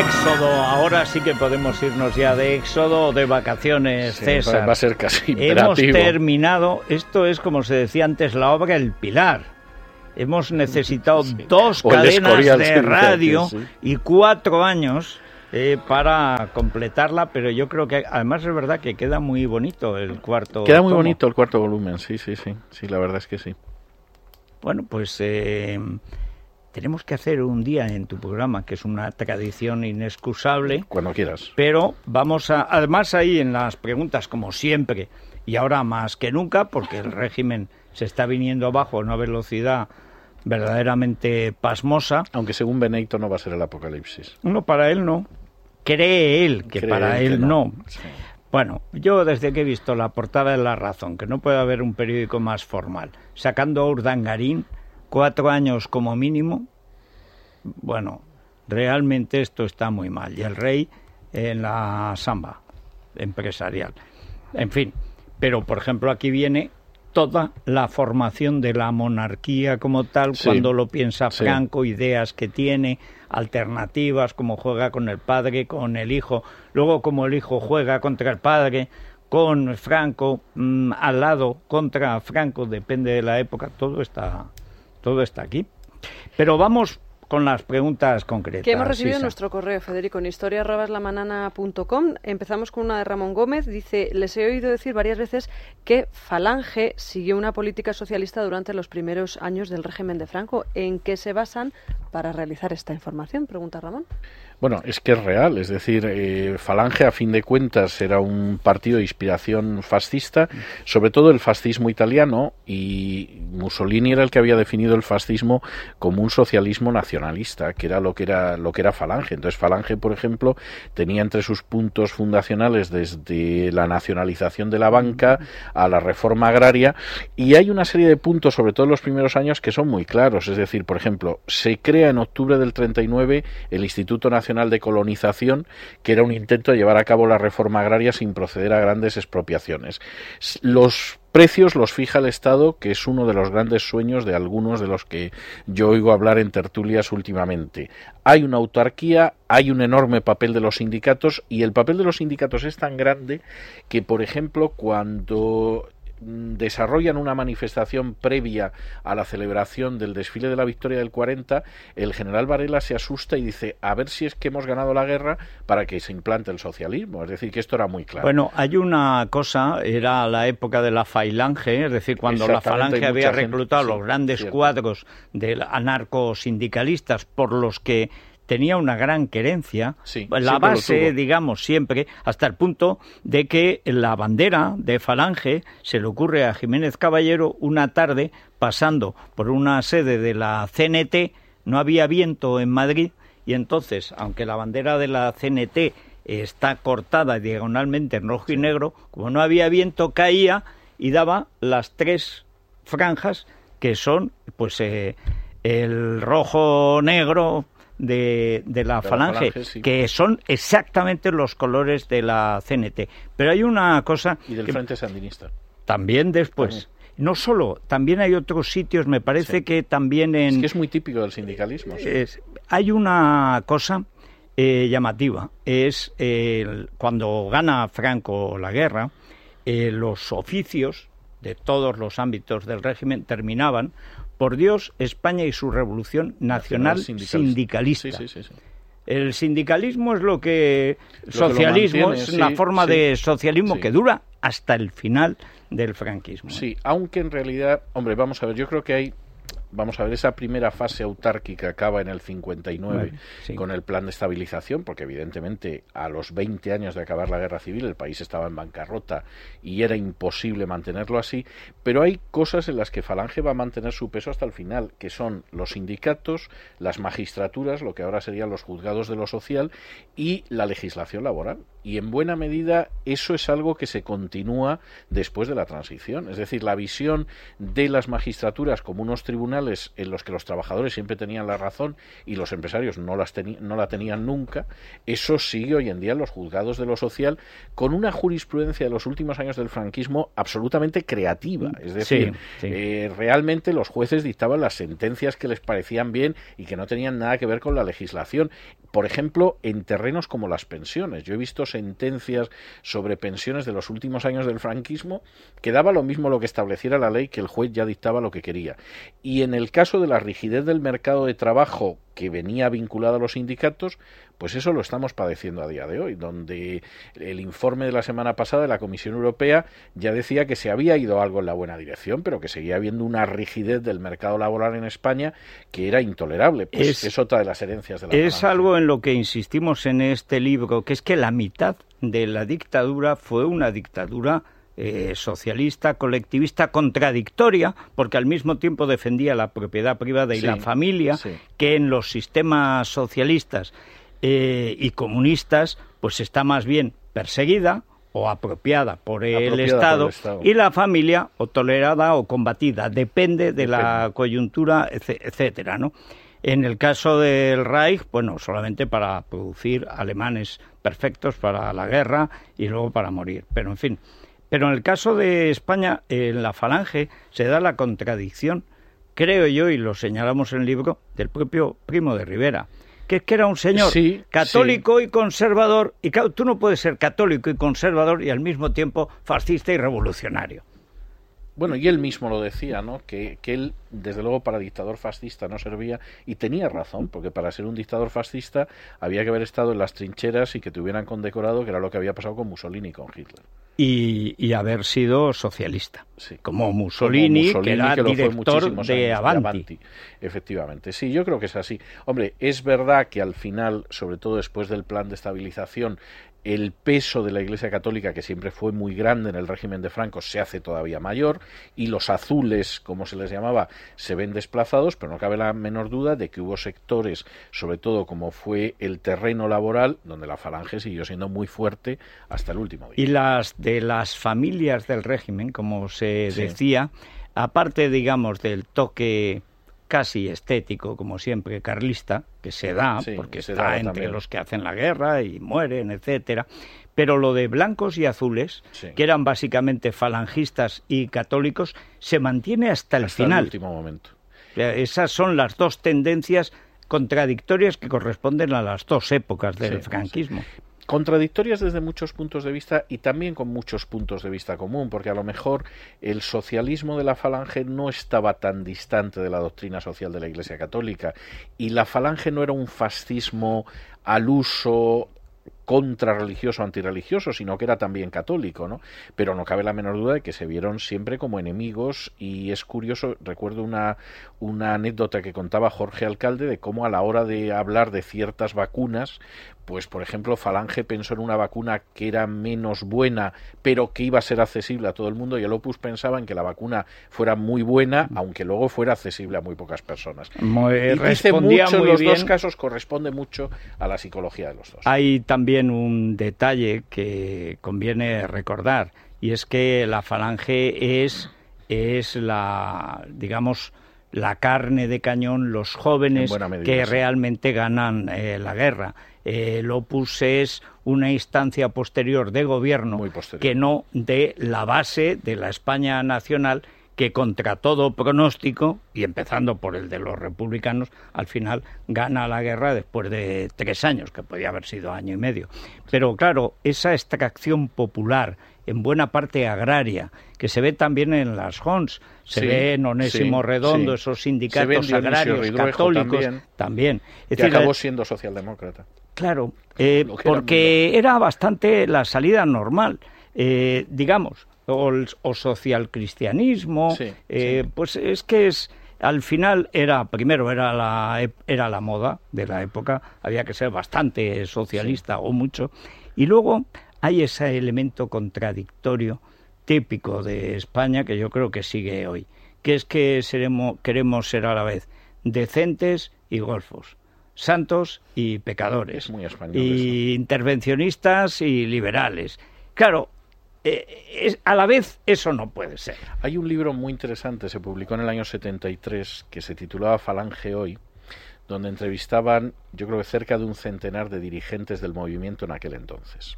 Éxodo, ahora sí que podemos irnos ya de éxodo o de vacaciones, Sí, César. va a ser casi Hemos imperativo. terminado, esto es como se decía antes, la obra El Pilar. Hemos necesitado dos O cadenas de radio sí. y cuatro años eh, para completarla, pero yo creo que además es verdad que queda muy bonito el cuarto. Queda muy tomo. bonito el cuarto volumen, sí, sí, sí. Sí, la verdad es que sí. Bueno, pues eh, tenemos que hacer un día en tu programa, que es una tradición inexcusable. Cuando quieras. Pero vamos a, además ahí en las preguntas, como siempre, y ahora más que nunca, porque el régimen se está viniendo abajo a una velocidad verdaderamente pasmosa. Aunque según Benedicto no va a ser el apocalipsis. No, para él no. Cree él que Cree para que él no. Sí. Bueno, yo desde que he visto la portada de La Razón, que no puede haber un periódico más formal, sacando a Urdangarín, cuatro años como mínimo, bueno, realmente esto está muy mal. Y el rey en la samba empresarial. En fin, pero por ejemplo aquí viene toda la formación de la monarquía como tal, Sí. cuando lo piensa Sí. Franco, ideas que tiene, alternativas, como juega con el padre, con el hijo, luego como el hijo juega contra el padre, con Franco mm, al lado contra Franco, depende de la época, todo está, todo está aquí. Pero vamos con las preguntas concretas. Que hemos recibido en Isa. nuestro correo, Federico, en historia.lamanana.com. Empezamos con una de Ramón Gómez. Dice, les he oído decir varias veces que Falange siguió una política socialista durante los primeros años del régimen de Franco. ¿En qué se basan para realizar esta información? Pregunta Ramón. Bueno, es que es real, es decir, eh, Falange a fin de cuentas era un partido de inspiración fascista, sobre todo el fascismo italiano, y Mussolini era el que había definido el fascismo como un socialismo nacionalista, que era lo que era lo que era Falange. Entonces Falange, por ejemplo, tenía entre sus puntos fundacionales desde la nacionalización de la banca a la reforma agraria, y hay una serie de puntos, sobre todo en los primeros años, que son muy claros. Es decir, por ejemplo, se crea en octubre del 39 el Instituto Nacional de Colonización, que era un intento de llevar a cabo la reforma agraria sin proceder a grandes expropiaciones. Los precios los fija el Estado, que es uno de los grandes sueños de algunos de los que yo oigo hablar en tertulias últimamente. Hay una autarquía, hay un enorme papel de los sindicatos y el papel de los sindicatos es tan grande que, por ejemplo, cuando desarrollan una manifestación previa a la celebración del desfile de la victoria del 40, el general Varela se asusta y dice, a ver si es que hemos ganado la guerra para que se implante el socialismo. Es decir, que esto era muy claro. Bueno, hay una cosa, era la época de la Falange, es decir, cuando la Falange había gente, reclutado sí, los grandes cierto. cuadros de anarcosindicalistas por los que tenía una gran querencia, Sí, la base, digamos, siempre, hasta el punto de que la bandera de Falange se le ocurre a Jiménez Caballero una tarde pasando por una sede de la CNT, no había viento en Madrid, y entonces, aunque la bandera de la CNT está cortada diagonalmente en rojo y negro, como no había viento, caía y daba las tres franjas que son, pues, eh, el rojo-negro de, de la la falange, falange, sí. que son exactamente los colores de la CNT. Pero hay una cosa y del que Frente Sandinista. también después, no solo, también hay otros sitios, me parece Sí. que también en... Es que es muy típico del sindicalismo. sí. Es- hay una cosa eh, llamativa, es el- cuando gana Franco la guerra, eh, los oficios de todos los ámbitos del régimen terminaban por Dios, España y su revolución nacional sindicalista. Sí, sí, sí, sí. El sindicalismo es lo que Lo que lo socialismo mantiene, es una forma de socialismo que dura hasta el final del franquismo. Sí, aunque en realidad, hombre, vamos a ver, yo creo que hay vamos a ver, esa primera fase autárquica acaba en el 59 con el plan de estabilización, porque evidentemente a los 20 años de acabar la guerra civil el país estaba en bancarrota y era imposible mantenerlo así, pero hay cosas en las que Falange va a mantener su peso hasta el final, que son los sindicatos, las magistraturas, lo que ahora serían los juzgados de lo social y la legislación laboral. Y en buena medida eso es algo que se continúa después de la transición. Es decir, la visión de las magistraturas como unos tribunales en los que los trabajadores siempre tenían la razón y los empresarios no, las no la tenían nunca, eso sigue hoy en día en los juzgados de lo social con una jurisprudencia de los últimos años del franquismo absolutamente creativa. Es decir, eh, realmente los jueces dictaban las sentencias que les parecían bien y que no tenían nada que ver con la legislación. Por ejemplo, en terrenos como las pensiones. Yo he visto sentencias sobre pensiones de los últimos años del franquismo que daba lo mismo lo que estableciera la ley que el juez ya dictaba lo que quería. Y en el caso de la rigidez del mercado de trabajo que venía vinculada a los sindicatos, pues eso lo estamos padeciendo a día de hoy, donde el informe de la semana pasada de la Comisión Europea ya decía que se había ido algo en la buena dirección, pero que seguía habiendo una rigidez del mercado laboral en España que era intolerable. Pues es, otra de las herencias de la Es algo en lo que insistimos en este libro, que es que la mitad de la dictadura fue una dictadura eh, socialista, colectivista, contradictoria, porque al mismo tiempo defendía la propiedad privada y la familia, que en los sistemas socialistas eh, y comunistas, pues está más bien perseguida o apropiada por el, Estado, y la familia o tolerada o combatida, depende de la coyuntura, etcétera, ¿no? En el caso del Reich, bueno, solamente para producir alemanes perfectos para la guerra y luego para morir. Pero en fin, pero en el caso de España, en la falange se da la contradicción, creo yo, y lo señalamos en el libro, del propio Primo de Rivera, que es que era un señor católico y conservador, y tú no puedes ser católico y conservador y al mismo tiempo fascista y revolucionario. Bueno, y él mismo lo decía, ¿no? Que, que, él, desde luego, para dictador fascista no servía, y tenía razón, porque para ser un dictador fascista había que haber estado en las trincheras y que te hubieran condecorado, que era lo que había pasado con Mussolini y con Hitler y, haber sido socialista, como, Mussolini, que era director de Avanti. Efectivamente, sí, yo creo que es así. Hombre, es verdad que al final, sobre todo después del plan de estabilización, el peso de la Iglesia Católica, que siempre fue muy grande en el régimen de Franco, se hace todavía mayor y los azules, como se les llamaba, se ven desplazados, pero no cabe la menor duda de que hubo sectores, sobre todo como fue el terreno laboral, donde la falange siguió siendo muy fuerte hasta el último día. Y las de las familias del régimen, como se decía, aparte, digamos, del toque casi estético, como siempre, carlista, que se da, porque se está entre los que hacen la guerra y mueren, etcétera. Pero lo de blancos y azules, que eran básicamente falangistas y católicos, se mantiene hasta el final. El último momento. Esas son las dos tendencias contradictorias que corresponden a las dos épocas del franquismo contradictorias desde muchos puntos de vista y también con muchos puntos de vista común, porque a lo mejor el socialismo de la falange no estaba tan distante de la doctrina social de la Iglesia Católica y la falange no era un fascismo al uso contrarreligioso antirreligioso, sino que era también católico, ¿no? Pero no cabe la menor duda de que se vieron siempre como enemigos y es curioso, recuerdo una, una anécdota que contaba Jorge Alcalde de cómo a la hora de hablar de ciertas vacunas, pues por ejemplo Falange pensó en una vacuna que era menos buena pero que iba a ser accesible a todo el mundo y el Opus pensaba en que la vacuna fuera muy buena aunque luego fuera accesible a muy pocas personas. Muy, y dice mucho los dos casos corresponde mucho a la psicología de los dos. Hay también un detalle que conviene recordar y es que la Falange es es la digamos la carne de cañón, los jóvenes que realmente ganan eh, la guerra. El Opus es una instancia posterior de gobierno que no de la base de la España nacional que contra todo pronóstico, y empezando por el de los republicanos, al final gana la guerra después de tres años, que podía haber sido año y medio. Pero claro, esa extracción popular, en buena parte agraria, que se ve también en las Hons, se ve en Onésimo Redondo, esos sindicatos agrarios católicos también. que acabó siendo socialdemócrata. Claro, eh, porque era bastante la salida normal, eh, digamos, o, o socialcristianismo, eh, pues es que es al final era, primero era la, era la moda de la época, había que ser bastante socialista o mucho, y luego hay ese elemento contradictorio típico de España que yo creo que sigue hoy, que es que seremos, queremos ser a la vez decentes y golfos, santos y pecadores, y intervencionistas y liberales. Claro, eh, a la vez eso no puede ser. Hay un libro muy interesante, se publicó en el año 73, que se titulaba Falange Hoy, donde entrevistaban, yo creo que cerca de un centenar de dirigentes del movimiento en aquel entonces.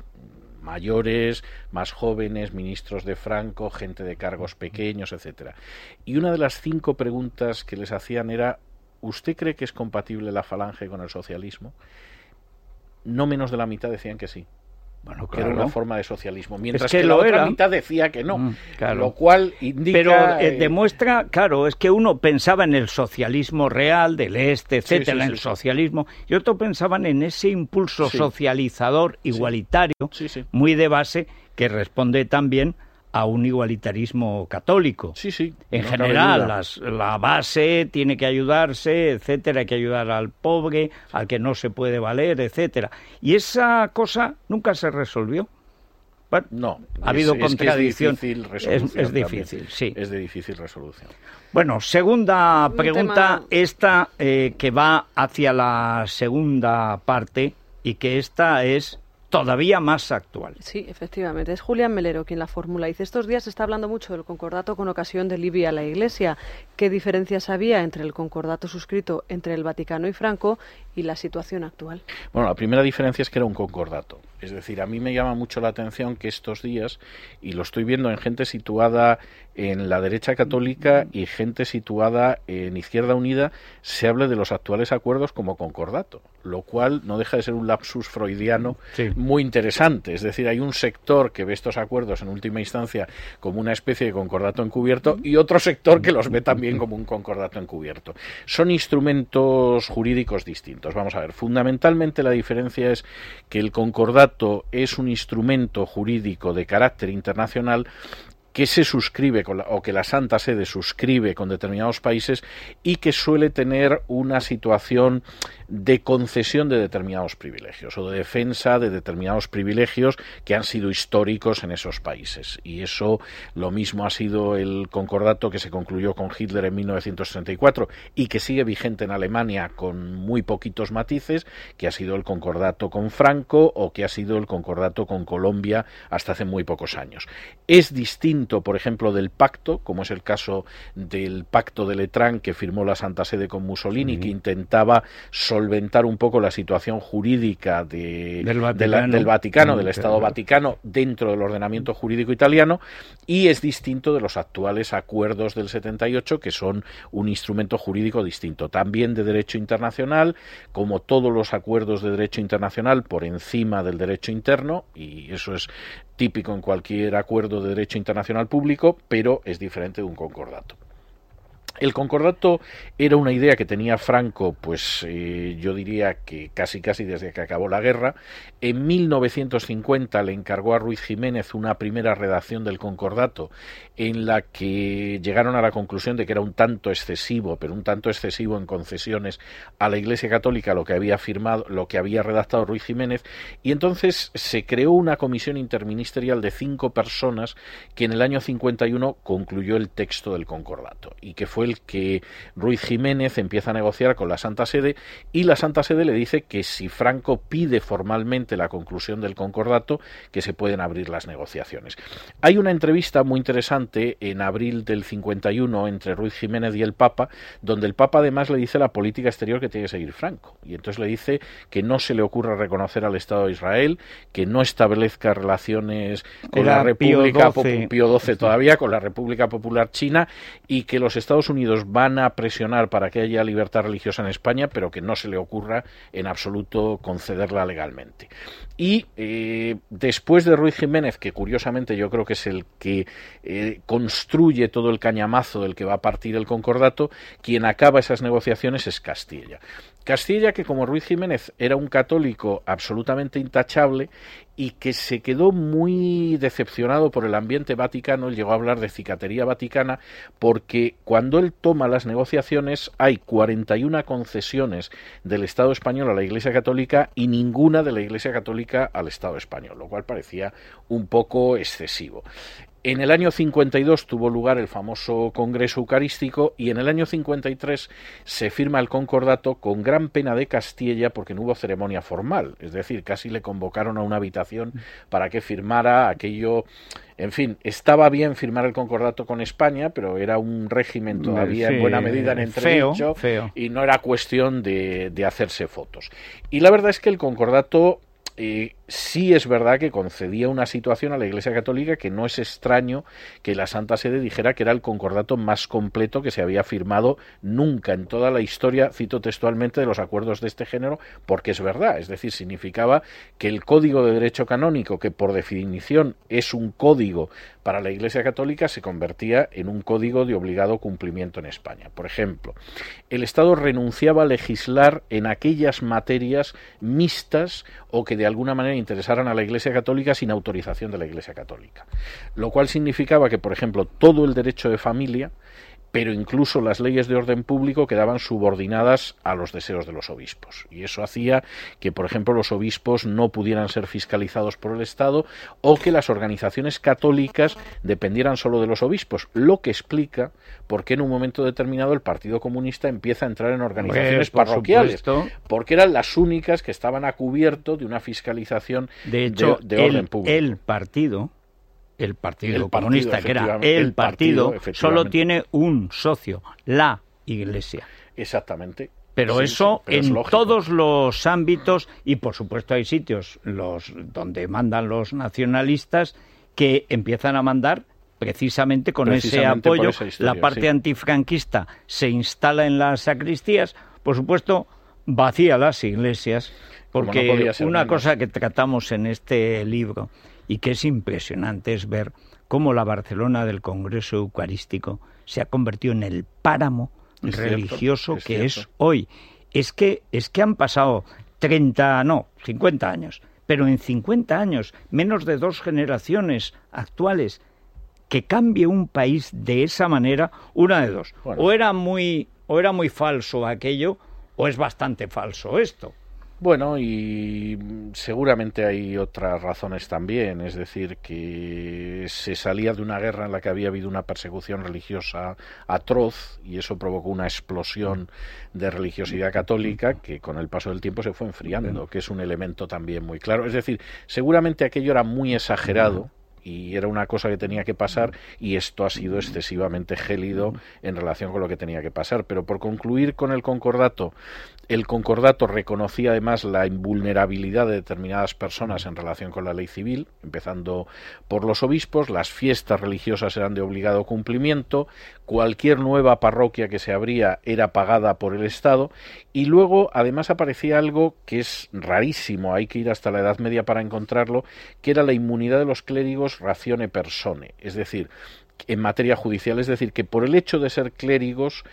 Mayores, más jóvenes, ministros de Franco, gente de cargos pequeños, etcétera. Y una de las cinco preguntas que les hacían era ¿Usted cree que es compatible la falange con el socialismo? No menos de la mitad decían que sí. Bueno, que era una forma de socialismo, mientras que, la otra mitad decía que no, mm, lo cual indica... Pero eh, eh, demuestra, claro, es que uno pensaba en el socialismo real del este, etcétera, en el socialismo, y otro pensaban en ese impulso socializador igualitario, muy de base, que responde también a un igualitarismo católico. Sí, sí. En general, la base tiene que ayudarse, etcétera, hay que ayudar al pobre, al que no se puede valer, etcétera. Y esa cosa nunca se resolvió. no, ha habido contradicción. Es, difícil resolución es, difícil, sí. Es de difícil resolución. Bueno, segunda pregunta, esta eh, que va hacia la segunda parte y que esta es todavía más actual. Sí, efectivamente. Es Julián Melero quien la formula. Dice, estos días se está hablando mucho del concordato con ocasión de Libia a la Iglesia. ¿Qué diferencias había entre el concordato suscrito entre el Vaticano y Franco y la situación actual? Bueno, la primera diferencia es que era un concordato. Es decir, a mí me llama mucho la atención que estos días, y lo estoy viendo en gente situada en la derecha católica y gente situada en Izquierda Unida, se hable de los actuales acuerdos como concordato, lo cual no deja de ser un lapsus freudiano muy interesante. Es decir, hay un sector que ve estos acuerdos en última instancia como una especie de concordato encubierto y otro sector que los ve también como un concordato encubierto. Son instrumentos jurídicos distintos. Vamos a ver, fundamentalmente la diferencia es que el concordato es un instrumento jurídico de carácter internacional que se suscribe con o que la Santa Sede suscribe con determinados países y que suele tener una situación de concesión de determinados privilegios o de defensa de determinados privilegios que han sido históricos en esos países. Y eso lo mismo ha sido el concordato que se concluyó con Hitler en 1934 y que sigue vigente en Alemania con muy poquitos matices, que ha sido el concordato con Franco o que ha sido el concordato con Colombia hasta hace muy pocos años. Es distinto, por ejemplo, del pacto, como es el caso del pacto de Letrán que firmó la Santa Sede con Mussolini, que intentaba solventar un poco la situación jurídica del Vaticano, del, Estado Vaticano, dentro del ordenamiento jurídico italiano, y es distinto de los actuales acuerdos del 78, que son un instrumento jurídico distinto, también de derecho internacional, como todos los acuerdos de derecho internacional por encima del derecho interno, y eso es típico en cualquier acuerdo de derecho internacional público, pero es diferente de un concordato. El concordato era una idea que tenía Franco, pues eh, yo diría que casi casi desde que acabó la guerra. En 1950 le encargó a Ruiz Jiménez una primera redacción del concordato en la que llegaron a la conclusión de que era un tanto excesivo, pero un tanto excesivo en concesiones a la Iglesia Católica lo que había firmado, lo que había redactado Ruiz Jiménez, y entonces se creó una comisión interministerial de cinco personas que en el año 51 concluyó el texto del concordato y que fue el que Ruiz Jiménez empieza a negociar con la Santa Sede y la Santa Sede le dice que si Franco pide formalmente la conclusión del concordato, que se pueden abrir las negociaciones. Hay una entrevista muy interesante en abril del 51 entre Ruiz Jiménez y el Papa, donde el Papa además le dice la política exterior que tiene que seguir Franco. Y entonces le dice que no se le ocurra reconocer al Estado de Israel, que no establezca relaciones con la República Pío XII todavía, con la República Popular China, y que los Estados Unidos van a presionar para que haya libertad religiosa en España, pero que no se le ocurra en absoluto concederla legalmente. Y eh, después de Ruiz Jiménez, que curiosamente yo creo que es el que eh, construye todo el cañamazo del que va a partir el concordato, quien acaba esas negociaciones es Castilla. Castilla, que como Ruiz Jiménez era un católico absolutamente intachable y que se quedó muy decepcionado por el ambiente vaticano, él llegó a hablar de cicatería vaticana, porque cuando él toma las negociaciones hay 41 concesiones del Estado español a la Iglesia Católica y ninguna de la Iglesia Católica al Estado español, lo cual parecía un poco excesivo. En el año 52 tuvo lugar el famoso Congreso Eucarístico y en el año 53 se firma el concordato con gran pena de Castilla porque no hubo ceremonia formal, es decir, casi le convocaron a una habitación para que firmara aquello. En fin, estaba bien firmar el concordato con España, pero era un régimen todavía en buena medida en entredicho y no era cuestión de, de hacerse fotos. Y la verdad es que el concordato eh, sí es verdad que concedía una situación a la Iglesia Católica que no es extraño que la Santa Sede dijera que era el concordato más completo que se había firmado nunca en toda la historia, cito textualmente, de los acuerdos de este género, porque es verdad, es decir, significaba que el Código de Derecho Canónico, que por definición es un código para la Iglesia Católica, se convertía en un código de obligado cumplimiento en España. Por ejemplo, el Estado renunciaba a legislar en aquellas materias mixtas o que de alguna manera interesaran a la Iglesia Católica sin autorización de la Iglesia Católica. Lo cual significaba que, por ejemplo, todo el derecho de familia pero incluso las leyes de orden público quedaban subordinadas a los deseos de los obispos. Y eso hacía que, por ejemplo, los obispos no pudieran ser fiscalizados por el Estado o que las organizaciones católicas dependieran solo de los obispos, lo que explica por qué en un momento determinado el Partido Comunista empieza a entrar en organizaciones parroquiales, porque eran las únicas que estaban a cubierto de una fiscalización de, hecho, orden público. El partido el Partido Comunista, que era el, partido, solo tiene un socio, la Iglesia. Exactamente. Pero eso en todos los ámbitos y por supuesto hay sitios los donde mandan los nacionalistas que empiezan a mandar precisamente con ese apoyo. la parte antifranquista se instala en las sacristías, por supuesto vacía las iglesias, porque una cosa que tratamos en este libro y que es impresionante es ver cómo la Barcelona del Congreso Eucarístico se ha convertido en el páramo religioso que es hoy. Es que, es que han pasado 30, no, 50 años, pero en 50 años, menos de dos generaciones actuales, que cambie un país de esa manera, una de dos. O era muy o era muy falso aquello o es bastante falso esto. Bueno, y seguramente hay otras razones también, es decir, que se salía de una guerra en la que había habido una persecución religiosa atroz y eso provocó una explosión de religiosidad católica que con el paso del tiempo se fue enfriando, que es un elemento también muy claro. Es decir, seguramente aquello era muy exagerado y era una cosa que tenía que pasar y esto ha sido excesivamente gélido en relación con lo que tenía que pasar. Pero por concluir con el concordato, el concordato reconocía además la invulnerabilidad de determinadas personas en relación con la ley civil, empezando por los obispos, las fiestas religiosas eran de obligado cumplimiento, cualquier nueva parroquia que se abría era pagada por el Estado y luego además aparecía algo que es rarísimo, hay que ir hasta la Edad Media para encontrarlo, que era la inmunidad de los clérigos racione persone, es decir, en materia judicial, es decir, que por el hecho de ser clérigos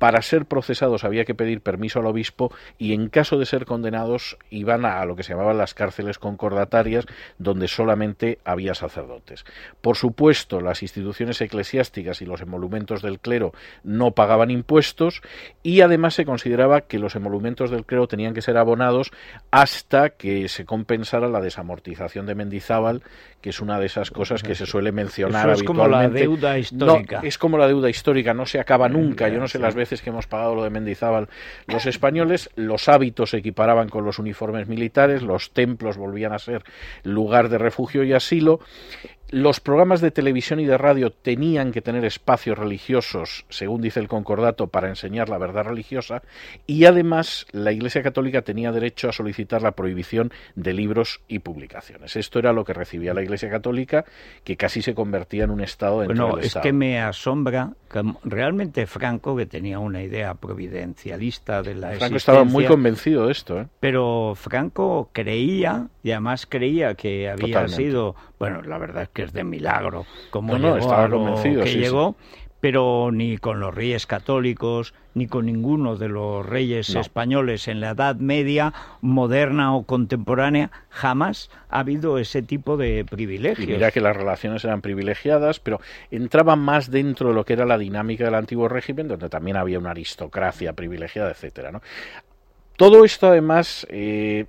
para ser procesados había que pedir permiso al obispo y en caso de ser condenados iban a, lo que se llamaban las cárceles concordatarias donde solamente había sacerdotes. Por supuesto, las instituciones eclesiásticas y los emolumentos del clero no pagaban impuestos y además se consideraba que los emolumentos del clero tenían que ser abonados hasta que se compensara la desamortización de Mendizábal, que es una de esas cosas que se suele mencionar es como la deuda histórica. es como la deuda histórica, no se acaba nunca. Yo no sé las veces que hemos pagado lo de Mendizábal los españoles, los hábitos se equiparaban con los uniformes militares, los templos volvían a ser lugar de refugio y asilo, los programas de televisión y de radio tenían que tener espacios religiosos, según dice el concordato, para enseñar la verdad religiosa, y además la Iglesia Católica tenía derecho a solicitar la prohibición de libros y publicaciones. Esto era lo que recibía la Iglesia Católica, que casi se convertía en un Estado dentro bueno, del es que me asombra que realmente Franco, que tenía una idea providencialista de la Franco estaba muy convencido de esto. ¿eh? Pero Franco creía, y además creía que había sido, bueno, la verdad es que es de milagro como llegó que llegó, pero ni con los reyes católicos, ni con ninguno de los reyes españoles en la Edad Media, moderna o contemporánea, jamás ha habido ese tipo de privilegios. Y mira que las relaciones eran privilegiadas, pero entraban más dentro de lo que era la dinámica del antiguo régimen, donde también había una aristocracia privilegiada, etcétera. ¿no? Todo esto, además, eh,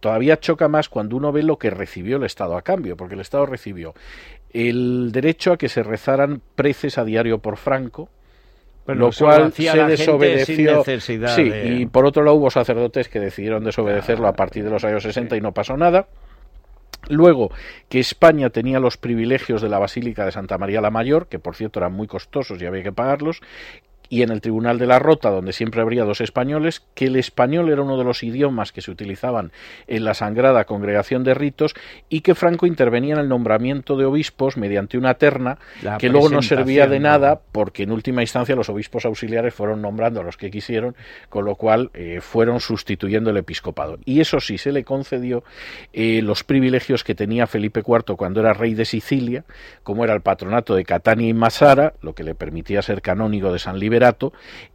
todavía choca más cuando uno ve lo que recibió el Estado a cambio, porque el Estado recibió el derecho a que se rezaran preces a diario por Franco, lo cual se desobedeció. Sí, y por otro lado hubo sacerdotes que decidieron desobedecerlo a partir de los años 60 y no pasó nada. Luego, que España tenía los privilegios de la Basílica de Santa María la Mayor, que por cierto eran muy costosos y había que pagarlos, y en el Tribunal de la Rota, donde siempre habría dos españoles, que el español era uno de los idiomas que se utilizaban en la Sagrada Congregación de Ritos y que Franco intervenía en el nombramiento de obispos mediante una terna que luego no servía de nada porque en última instancia los obispos auxiliares fueron nombrando a los que quisieron, con lo cual eh, fueron sustituyendo el episcopado. Y eso sí, se le concedió eh, los privilegios que tenía Felipe IV cuando era rey de Sicilia, como era el patronato de Catania y Masara, lo que le permitía ser canónigo de San Liberato,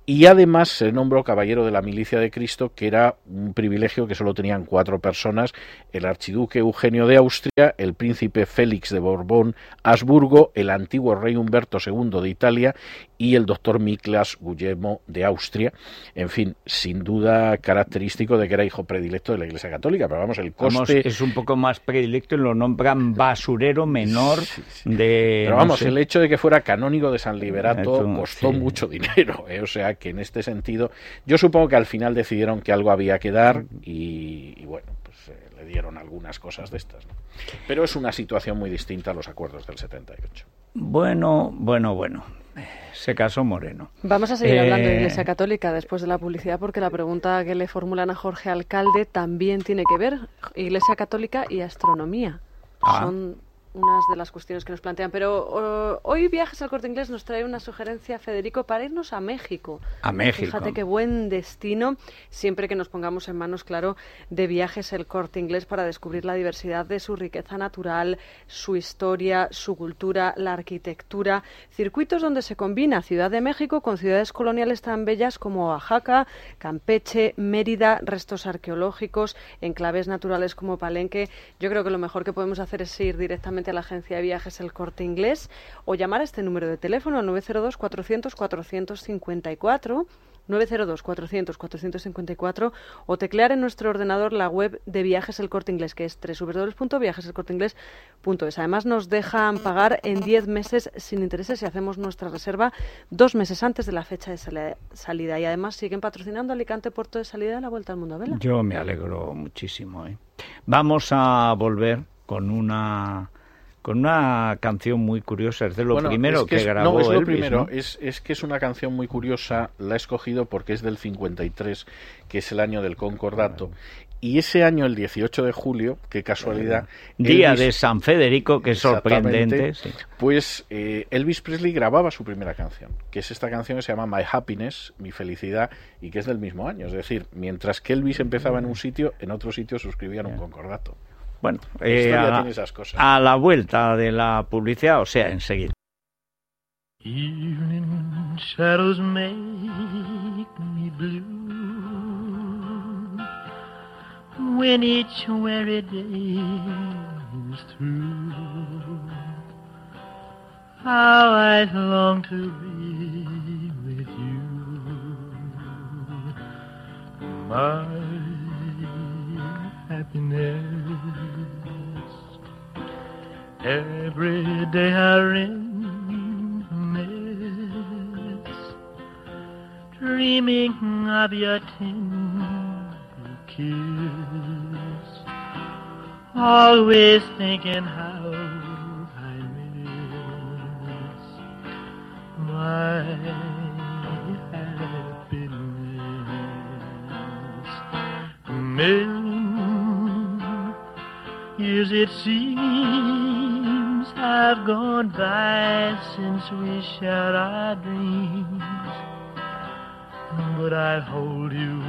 y además se nombró caballero de la milicia de Cristo, que era un privilegio que solo tenían cuatro personas, el archiduque Eugenio de Austria, el príncipe Félix de Borbón Habsburgo, el antiguo rey Humberto II de Italia y el doctor Miklas Guillermo de Austria, en fin, sin duda característico de que era hijo predilecto de la Iglesia Católica, pero vamos, el coste... es un poco más predilecto y lo nombran basurero menor de... Pero vamos, el hecho de que fuera canónigo de San Liberato costó mucho dinero, ¿eh? o sea que en este sentido, yo supongo que al final decidieron que algo había que dar y, bueno, pues eh, le dieron algunas cosas de estas. Pero es una situación muy distinta a los acuerdos del 78. Bueno, bueno, bueno se casó Moreno. Vamos a seguir hablando de eh, Iglesia Católica después de la publicidad porque la pregunta que le formulan a Jorge Alcalde también tiene que ver Iglesia Católica y astronomía. Ah. Son unas de las cuestiones que nos plantean. Pero hoy Viajes al Corte Inglés nos trae una sugerencia, Federico, para irnos a México. A México. Fíjate qué buen destino, siempre que nos pongamos en manos, claro, de Viajes al Corte Inglés para descubrir la diversidad de su riqueza natural, su historia, su cultura, la arquitectura. Circuitos donde se combina Ciudad de México con ciudades coloniales tan bellas como Oaxaca, Campeche, Mérida, restos arqueológicos, enclaves naturales como Palenque. Yo creo que lo mejor que podemos hacer es ir directamente a la agencia de viajes El Corte Inglés o llamar a este número de teléfono 902 400 454 902 400 454 o teclear en nuestro ordenador la web de Viajes El Corte Inglés que es www.viajeselcorteinglés.es. Además nos dejan pagar en 10 meses sin intereses si hacemos nuestra reserva dos meses antes de la fecha de salida y además siguen patrocinando Alicante Puerto de Salida de la Vuelta al Mundo Vela. Yo me alegro muchísimo. ¿eh? Vamos a volver con una con una canción muy curiosa. Es de lo primero que, grabó no, es lo primero. Es, es, que es una canción muy curiosa. La he escogido porque es del 53, que es el año del Concordato. Y ese año, el 18 de julio, qué casualidad. Día de San Federico, que es sorprendente. Pues eh, Elvis Presley grababa su primera canción, que es esta canción que se llama My Happiness, Mi Felicidad, y que es del mismo año. Es decir, mientras que Elvis empezaba en un sitio, en otro sitio suscribían un concordato. Bueno, eh, a, la vuelta de la publicidad, o sea, enseguida. Evening shadows make me blue when each weary day is through. How I long to be with you, my happiness. Every day I reminisce, dreaming of your tender kiss. Always thinking how I miss my happiness. Million years it seems have gone by since we shared our dreams. But I'll hold you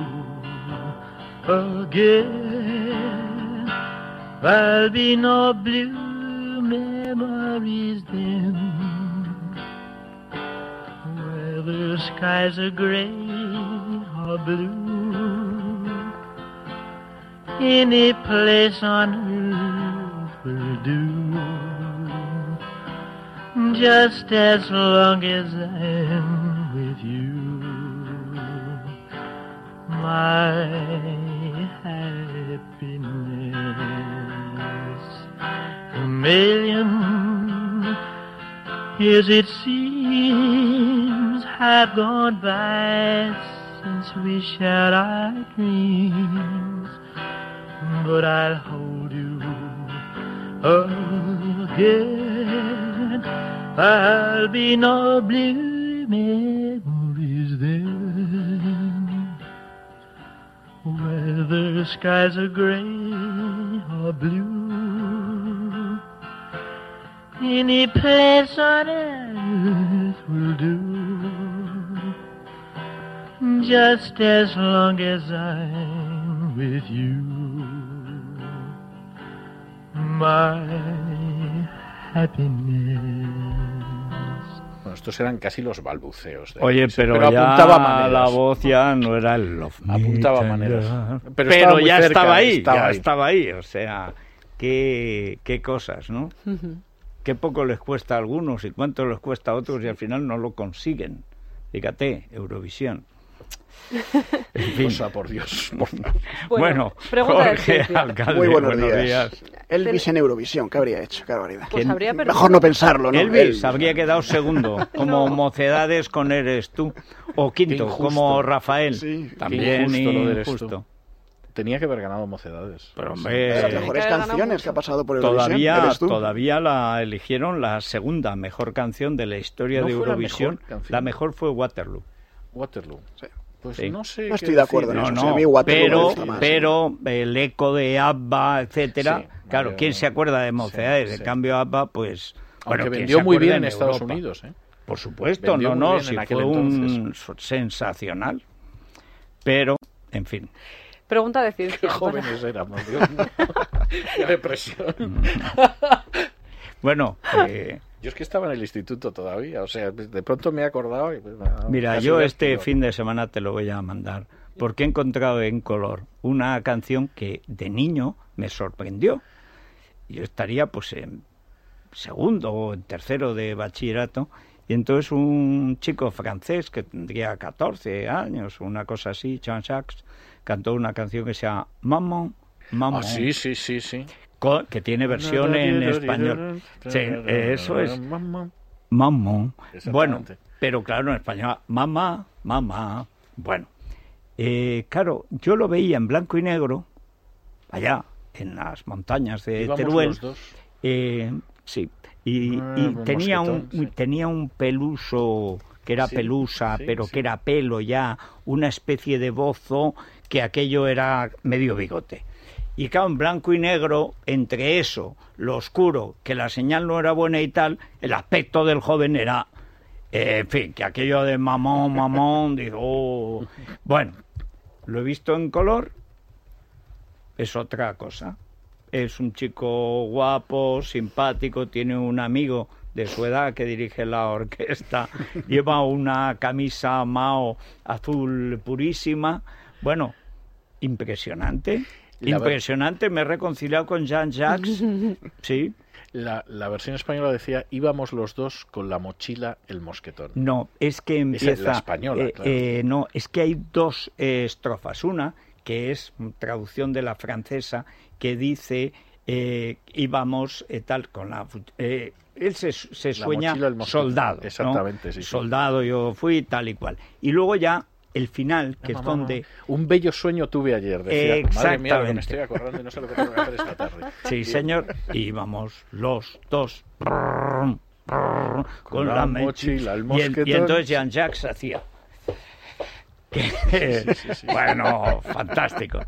again. There'll be no blue memories then. Whether skies are gray or blue, any place on earth Just as long as I'm with you, my happiness. A million years it seems have gone by since we shared our dreams, but I'll hold you again. I'll be no blue memories then. Whether skies are gray or blue, any place on earth will do. Just as long as I'm with you, my happiness. Bueno, estos eran casi los balbuceos. de Oye, pero, apuntaba ya maneras. la voz ya no era el love me Apuntaba maneras. Pero Pero, estaba ya cerca, estaba ahí, estaba ya ahí. estaba ahí. O sea, qué, qué cosas, ¿no? Qué poco les cuesta a algunos y cuánto les cuesta a otros y al final no lo consiguen. Fíjate, Eurovisión. En fin. Cosa, por Dios. por. Bueno, del Jorge. Alcalde, Muy buenos, buenos días. días. Elvis en Eurovisión, ¿qué habría hecho? Qué barbaridad. Pues. Mejor no pensarlo, ¿no? Elvis habría quedado segundo, como No. mocedades con Eres tú, o quinto, como Rafael. Sí. También injusto lo de injusto. Tenía que haber ganado Mocedades. Pero Las hombre, Tiene que mejores canciones mucho. que ha pasado por Eurovisión. todavía, eres tú. todavía la eligieron la segunda mejor canción de la historia ¿No de la Eurovisión. mejor? La mejor fue Waterloo. Waterloo. Sí. Pues Sí. no sé. No qué estoy de acuerdo en No, eso. o sea, no, a mí Waterloo pero, más, pero el eco de ABBA, etcétera, Sí, claro, ¿quién se acuerda de Mocedades? sí, De sí. cambio ABBA, pues... Aunque bueno, ¿quién vendió muy bien en Estados Europa? Unidos, ¿eh? Por supuesto, Vendió no, no, en aquel fue un entonces. sensacional. Pero, en fin. Pregunta de Qué ciencia. jóvenes éramos, Dios mío. Qué depresión. Bueno, eh, Yo es que estaba en el instituto todavía, o sea, de pronto me he acordado. y, pues, mira, yo este fin de semana te lo voy a mandar, porque he encontrado en color una canción que de niño me sorprendió. Yo estaría pues en segundo o en tercero de bachillerato, y entonces un chico francés que tendría 14 años, una cosa así, Jean-Jacques, cantó una canción que se llama Maman, Maman. Ah, sí, sí, sí, sí. Que tiene versión en español. Sí, eso es. Mamón. Bueno, pero claro, en español, mamá, mamá. Bueno, eh, claro, yo lo veía en blanco y negro, allá, en las montañas de Íbamos Teruel. Eh, sí, y, Ah, y tenía, un, sí. tenía un peluso que era Sí, pelusa, sí, pero que era pelo ya, una especie de bozo, que aquello era medio bigote. Y claro, en blanco y negro, entre eso, lo oscuro, que la señal no era buena y tal, el aspecto del joven era, eh, en fin, que aquello de mamón, mamón, digo, oh. bueno, lo he visto en color, es otra cosa. Es un chico guapo, simpático, tiene un amigo de su edad que dirige la orquesta, lleva una camisa Mao azul purísima. Bueno, impresionante. La Impresionante, me he reconciliado con Jean-Jacques. Sí, La, la versión española decía, íbamos los dos con la mochila el mosquetón. No, es que empieza. es la española, eh, claro. eh, no, es que hay dos eh, estrofas. Una que es traducción de la francesa que dice eh, íbamos eh, tal con la. eh, él se, se La sueña mochila soldado. ¿no? Exactamente, sí, sí. Soldado yo fui, tal y cual. Y luego ya el final, que es Mamá, donde. mamá, Un bello sueño tuve ayer, decía. Madre mía, que me Exactamente. estoy acordando y no sé lo que tengo que hacer esta tarde. Sí, señor. Y íbamos los dos. Con, Con la, la mochila, el y, y entonces Jean-Jacques hacía. que- Bueno, fantástico.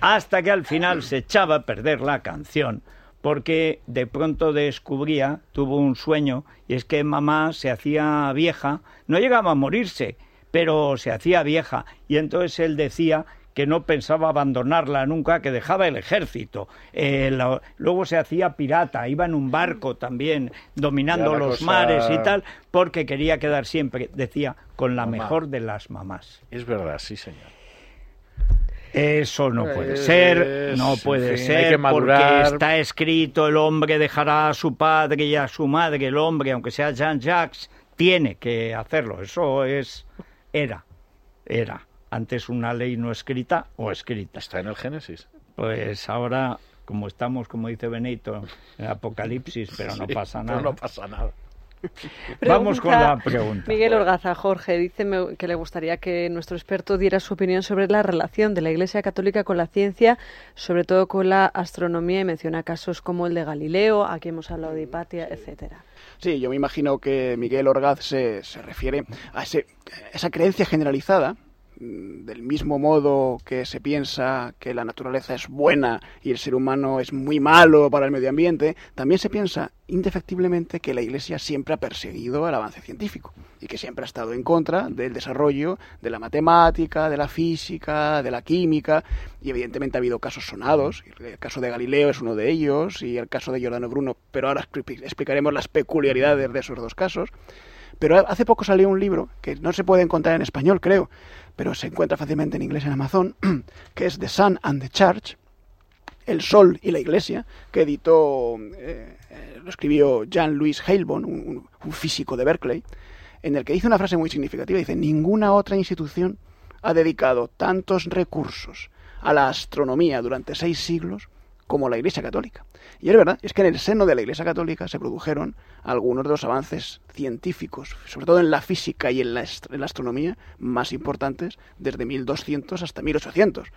Hasta que al final se echaba a perder la canción. Porque de pronto descubría, tuvo un sueño, y es que mamá se hacía vieja, no llegaba a morirse, pero se hacía vieja. Y entonces él decía que no pensaba abandonarla nunca, que dejaba el ejército. Eh, luego se hacía pirata, iba en un barco también, dominando los cosa- mares y tal, porque quería quedar siempre, decía, con la Mamá. mejor de las mamás. Es verdad, sí, señor. Eso no puede ser, no puede ser, porque está escrito el hombre dejará a su padre y a su madre, el hombre, aunque sea Jean-Jacques, tiene que hacerlo. Eso es, era, era. Antes una ley no escrita o escrita. Está en el Génesis. Pues ahora, como estamos, como dice Benito, en Apocalipsis, pero no pasa pero nada. no pasa nada. Vamos con la pregunta. Miguel Orgaza, Jorge, dice me- que le gustaría que nuestro experto diera su opinión sobre la relación de la Iglesia Católica con la ciencia, sobre todo con la astronomía, y menciona casos como el de Galileo, aquí hemos hablado de Hipatia, etcétera. Sí, yo me imagino que Miguel Orgaz se, se refiere a ese- esa creencia generalizada, del mismo modo que se piensa que la naturaleza es buena y el ser humano es muy malo para el medio ambiente, también se piensa indefectiblemente que la Iglesia siempre ha perseguido el avance científico y que siempre ha estado en contra del desarrollo de la matemática, de la física, de la química, y evidentemente ha habido casos sonados, el caso de Galileo es uno de ellos, y el caso de Giordano Bruno, pero ahora expli- explicaremos las peculiaridades de esos dos casos. Pero hace poco salió un libro que no se puede encontrar en español, creo, pero se encuentra fácilmente en inglés en Amazon, que es The Sun and the Church, El Sol y la Iglesia, que editó, eh, eh, lo escribió Jean-Louis Heilbon, un, un- un físico de Berkeley, en el que dice una frase muy significativa, dice, ninguna otra institución ha dedicado tantos recursos a la astronomía durante seis siglos como la Iglesia Católica. Y es verdad, es que en el seno de la Iglesia Católica se produjeron algunos de los avances científicos, sobre todo en la física y en la, en la astronomía, más importantes desde 1200 hasta 1800.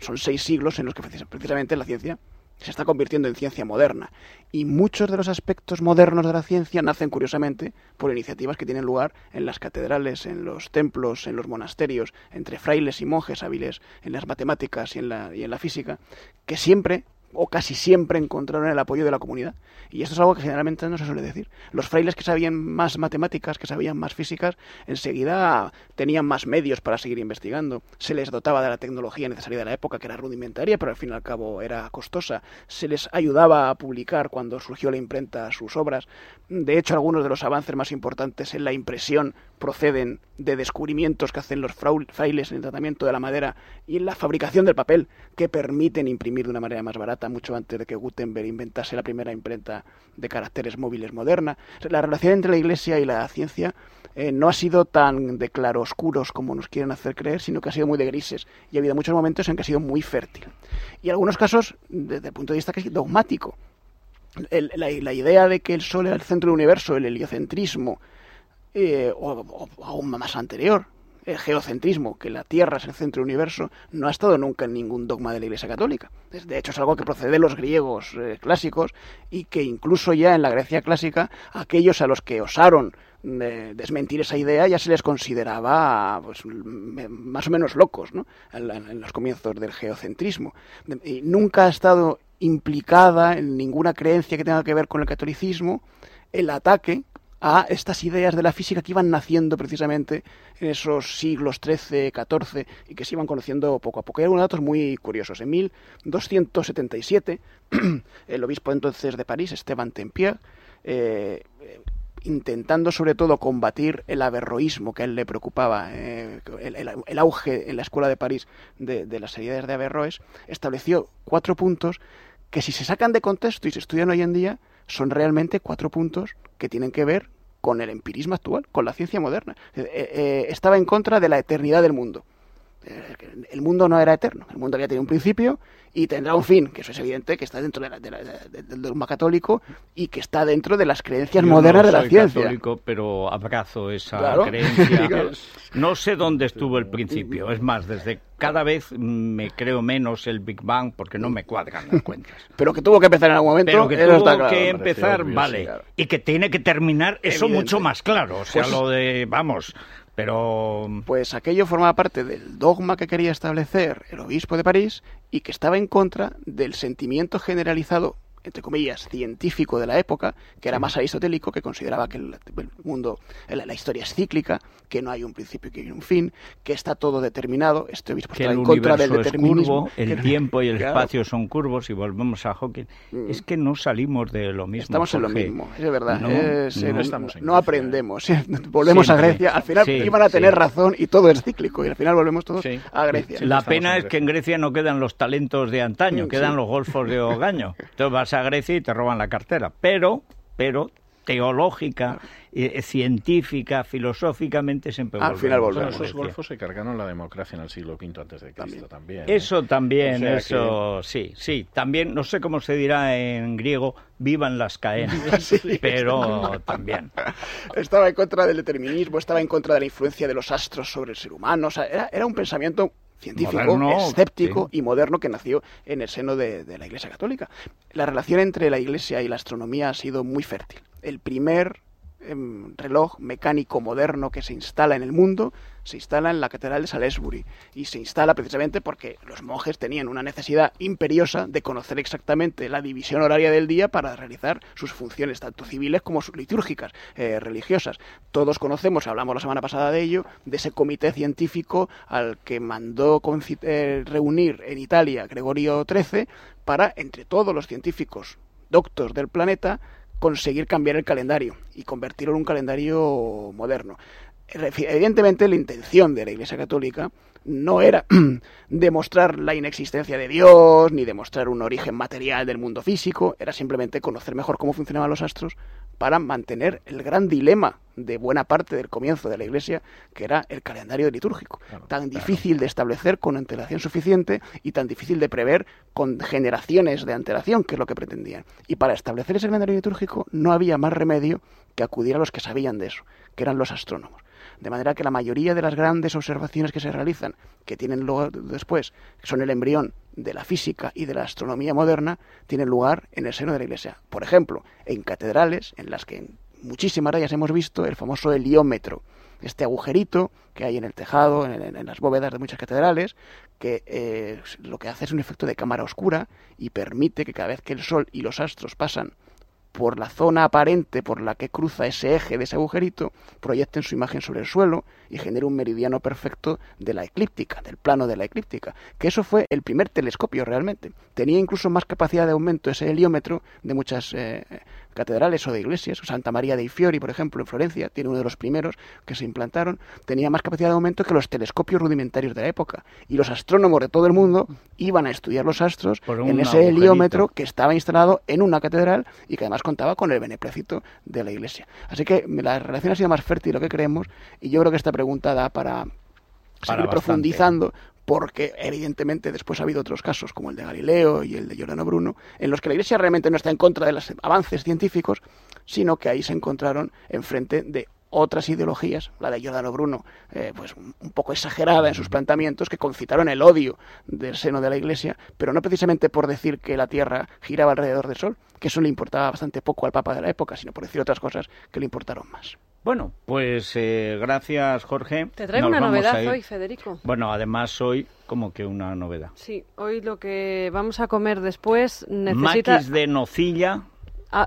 Son seis siglos en los que precis- precisamente la ciencia se está convirtiendo en ciencia moderna. Y muchos de los aspectos modernos de la ciencia nacen, curiosamente, por iniciativas que tienen lugar en las catedrales, en los templos, en los monasterios, entre frailes y monjes hábiles en las matemáticas y en la, y en la física, que siempre o casi siempre encontraron el apoyo de la comunidad. Y esto es algo que generalmente no se suele decir. Los frailes que sabían más matemáticas, que sabían más físicas, enseguida tenían más medios para seguir investigando. Se les dotaba de la tecnología necesaria de la época, que era rudimentaria, pero al fin y al cabo era costosa. Se les ayudaba a publicar cuando surgió la imprenta sus obras. De hecho, algunos de los avances más importantes en la impresión proceden de descubrimientos que hacen los frailes en el tratamiento de la madera y en la fabricación del papel, que permiten imprimir de una manera más barata, mucho antes de que Gutenberg inventase la primera imprenta de caracteres móviles moderna. La relación entre la Iglesia y la ciencia eh, no ha sido tan de claroscuros como nos quieren hacer creer, sino que ha sido muy de grises. Y ha habido muchos momentos en que ha sido muy fértil. Y algunos casos, desde el punto de vista casi dogmático. La, idea de que el Sol era el centro del universo, el heliocentrismo, eh, o- o aún más anterior, el geocentrismo, que la Tierra es el centro del universo, no ha estado nunca en ningún dogma de la Iglesia Católica. De hecho, es algo que procede de los griegos eh, clásicos y que incluso ya en la Grecia clásica, aquellos a los que osaron eh, desmentir esa idea ya se les consideraba pues, más o menos locos ¿no? en, en los comienzos del geocentrismo. Y nunca ha estado implicada en ninguna creencia que tenga que ver con el catolicismo el ataque a estas ideas de la física que iban naciendo precisamente en esos siglos XIII, XIV y que se iban conociendo poco a poco. Hay algunos datos muy curiosos. En 1277, el obispo entonces de París, Esteban Tempier, eh, intentando sobre todo combatir el averroísmo que a él le preocupaba, eh, el auge en la escuela de París de, de las ideas de Averroes, estableció cuatro puntos que si se sacan de contexto y se estudian hoy en día, son realmente cuatro puntos que tienen que ver con el empirismo actual, con la ciencia moderna. Eh, eh, estaba en contra de la eternidad del mundo. El mundo no era eterno, el mundo había tenido un principio y tendrá un fin, que eso es evidente, que está dentro de la- de la- de- del dogma católico y que está dentro de las creencias Yo modernas no de la soy ciencia. católico, pero abrazo esa Claro. creencia. No sé dónde estuvo el principio. Es más, desde cada vez me creo menos el Big Bang porque no me cuadran las cuentas. Pero que tuvo que empezar en algún momento, Pero que tuvo está claro. que empezar, obvio, vale. sí, claro. Y que tiene que terminar, eso Evidente. mucho más claro. O sea, Pues- lo de, vamos, pero... Pues aquello formaba parte del dogma que quería establecer el obispo de París y que estaba en contra del sentimiento generalizado entre comillas, científico de la época, que era más aristotélico, que consideraba que el, el mundo, la, la historia es cíclica, que no hay un principio y que hay un fin, que está todo determinado. Este obispo en contra del determinismo. curvo, el que- tiempo y el Claro. espacio son curvos y volvemos a Hawking. Mm. Es que no salimos de lo mismo. Estamos en lo mismo, es verdad. No, es- no eh, no, estamos en no Grecia, aprendemos. Volvemos a. Grecia. Al final Sí, iban a tener sí. razón y todo es cíclico. Y al final volvemos todos Sí. a Grecia. La pena en es que en Grecia no quedan los talentos de antaño, Mm, quedan los golfos de Ogaño. Entonces vas a Grecia y te roban la cartera. Pero, pero teológica, eh, científica, filosóficamente siempre Al final volvemos a Bueno, volvemos. esos golfos se cargaron la democracia en el siglo V antes de Cristo también. ¿eh? Eso también, O sea eso sí, sí. También, no sé cómo se dirá en griego, vivan las caenas, pero también. Estaba en contra del determinismo, estaba en contra de la influencia de los astros sobre el ser humano. O sea, era, era un pensamiento científico, Moderno, escéptico sí. y moderno que nació en el seno de, de la Iglesia Católica. La relación entre la Iglesia y la astronomía ha sido muy fértil. El primer reloj mecánico moderno que se instala en el mundo se instala en la Catedral de Salisbury y se instala precisamente porque los monjes tenían una necesidad imperiosa de conocer exactamente la división horaria del día para realizar sus funciones tanto civiles como litúrgicas eh, religiosas. Todos conocemos, hablamos la semana pasada de ello, de ese comité científico al que mandó eh, reunir en Italia Gregorio XIII para, entre todos los científicos doctos del planeta, conseguir cambiar el calendario y convertirlo en un calendario moderno. Evidentemente la intención de la Iglesia Católica no era demostrar la inexistencia de Dios, ni demostrar un origen material del mundo físico, era simplemente conocer mejor cómo funcionaban los astros para mantener el gran dilema de buena parte del comienzo de la Iglesia, que era el calendario litúrgico, Claro, tan claro. difícil de establecer con antelación suficiente y tan difícil de prever con generaciones de antelación, que es lo que pretendían. Y para establecer ese calendario litúrgico no había más remedio que acudir a los que sabían de eso, que eran los astrónomos. De manera que la mayoría de las grandes observaciones que se realizan, que tienen lugar después, son el embrión de la física y de la astronomía moderna, tienen lugar en el seno de la Iglesia. Por ejemplo, en catedrales en las que en muchísimas rayas hemos visto el famoso heliómetro, este agujerito que hay en el tejado, en las bóvedas de muchas catedrales, que eh, lo que hace es un efecto de cámara oscura y permite que cada vez que el Sol y los astros pasan por la zona aparente por la que cruza ese eje de ese agujerito, proyecten su imagen sobre el suelo y genere un meridiano perfecto de la eclíptica, del plano de la eclíptica. Que eso fue el primer telescopio realmente. Tenía incluso más capacidad de aumento ese heliómetro de muchas eh, catedrales o de iglesias. Santa María dei Fiori, por ejemplo, en Florencia, tiene uno de los primeros que se implantaron. Tenía más capacidad de aumento que los telescopios rudimentarios de la época. Y los astrónomos de todo el mundo iban a estudiar los astros Por en ese agujerito. heliómetro que estaba instalado en una catedral y que además contaba con el beneplácito de la iglesia. Así que la relación ha sido más fértil de lo que creemos y yo creo que esta pregunta da para seguir profundizando porque evidentemente después ha habido otros casos como el de Galileo y el de Giordano Bruno en los que la iglesia realmente no está en contra de los avances científicos sino que ahí se encontraron enfrente de otras ideologías, la de Giordano Bruno, eh, pues un poco exagerada en sus planteamientos, que concitaron el odio del seno de la Iglesia, pero no precisamente por decir que la Tierra giraba alrededor del Sol, que eso le importaba bastante poco al Papa de la época, sino por decir otras cosas que le importaron más. Bueno, pues eh, gracias Jorge. Te traigo Nos una novedad hoy, Federico. Bueno, además hoy como que una novedad. Sí, hoy lo que vamos a comer después necesita... Maquis de nocilla.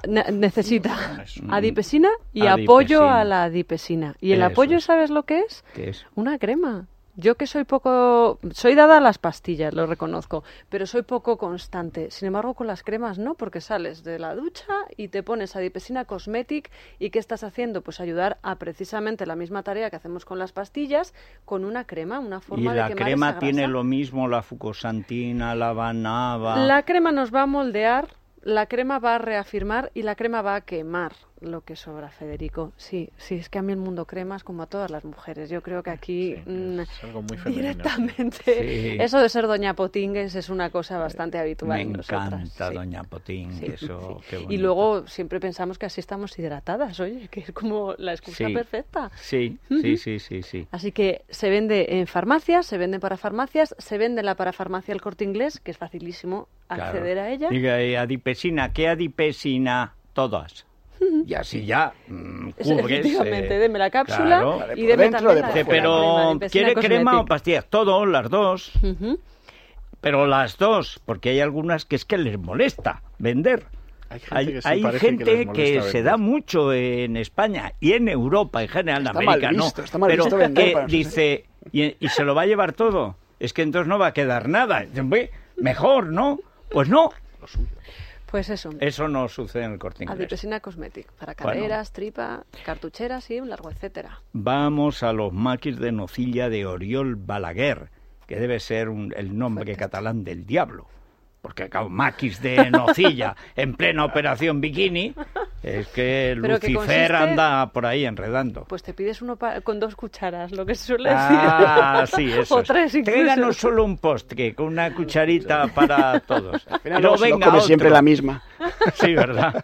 Ne- necesita Eso. adipesina y Adipesina. apoyo a la adipesina. ¿Y el Eso apoyo es. sabes lo que es? es? Una crema. Yo que soy poco... Soy dada a las pastillas, lo reconozco, pero soy poco constante. Sin embargo, con las cremas no, porque sales de la ducha y te pones adipesina cosmetic y ¿qué estás haciendo? Pues ayudar a precisamente la misma tarea que hacemos con las pastillas con una crema, una Y forma de la quemar crema esa tiene grasa. lo mismo, la fucosantina, la banaba. La crema nos va a moldear, la crema va a reafirmar y la crema va a quemar lo que sobra, Federico. Sí, sí, es que a mí el mundo cremas como a todas las mujeres. Yo creo que aquí Sí, mm, es algo muy femenino. directamente Sí. eso de ser doña Potingues es una cosa bastante habitual Me en encanta sí. Doña Potín, Sí, eso, sí. qué Y luego siempre pensamos que así estamos hidratadas, oye, que es como la excusa Sí. perfecta. Sí, sí, sí, sí, sí. Así que se vende en farmacias, se vende para farmacias, se vende la para farmacia el corte inglés, que es facilísimo acceder a ella. Diga, eh, adipesina, ¿qué adipesina? Todas. Y así ya mm, Es- cubres. Efectivamente, eh, deme la cápsula claro. Y deme dentro, también de la crema pero ¿quiere crema o pastillas? Todo, las dos. Pero las dos, porque hay algunas que es que les molesta vender. Hay, que, sí hay gente que, se da mucho en España y en Europa en general, en mal América visto, no. está mal pero visto vender que para dice, y, y se lo va a llevar todo. Es que entonces no va a quedar nada. Dice, "Hombre, Mejor, ¿no? Pues no. Pues eso. Eso no sucede en el corte inglés. Adipesina Cosmetic. Para Bueno. caderas, tripa, cartucheras y un largo etcétera. Vamos a los maquis de nocilla de Oriol Balaguer, que debe ser un- el nombre catalán del diablo. Porque claro, maquis de nocilla en plena operación bikini, es que Pero que Lucifer consiste- anda por ahí enredando. Pues te pides uno pa- con dos cucharas, lo que se suele Ah, decir. sí, eso. o es. tres incluso. Tráiganos solo un postre con una cucharita para todos. Al final lo venga come otro. siempre la misma. Sí, ¿verdad?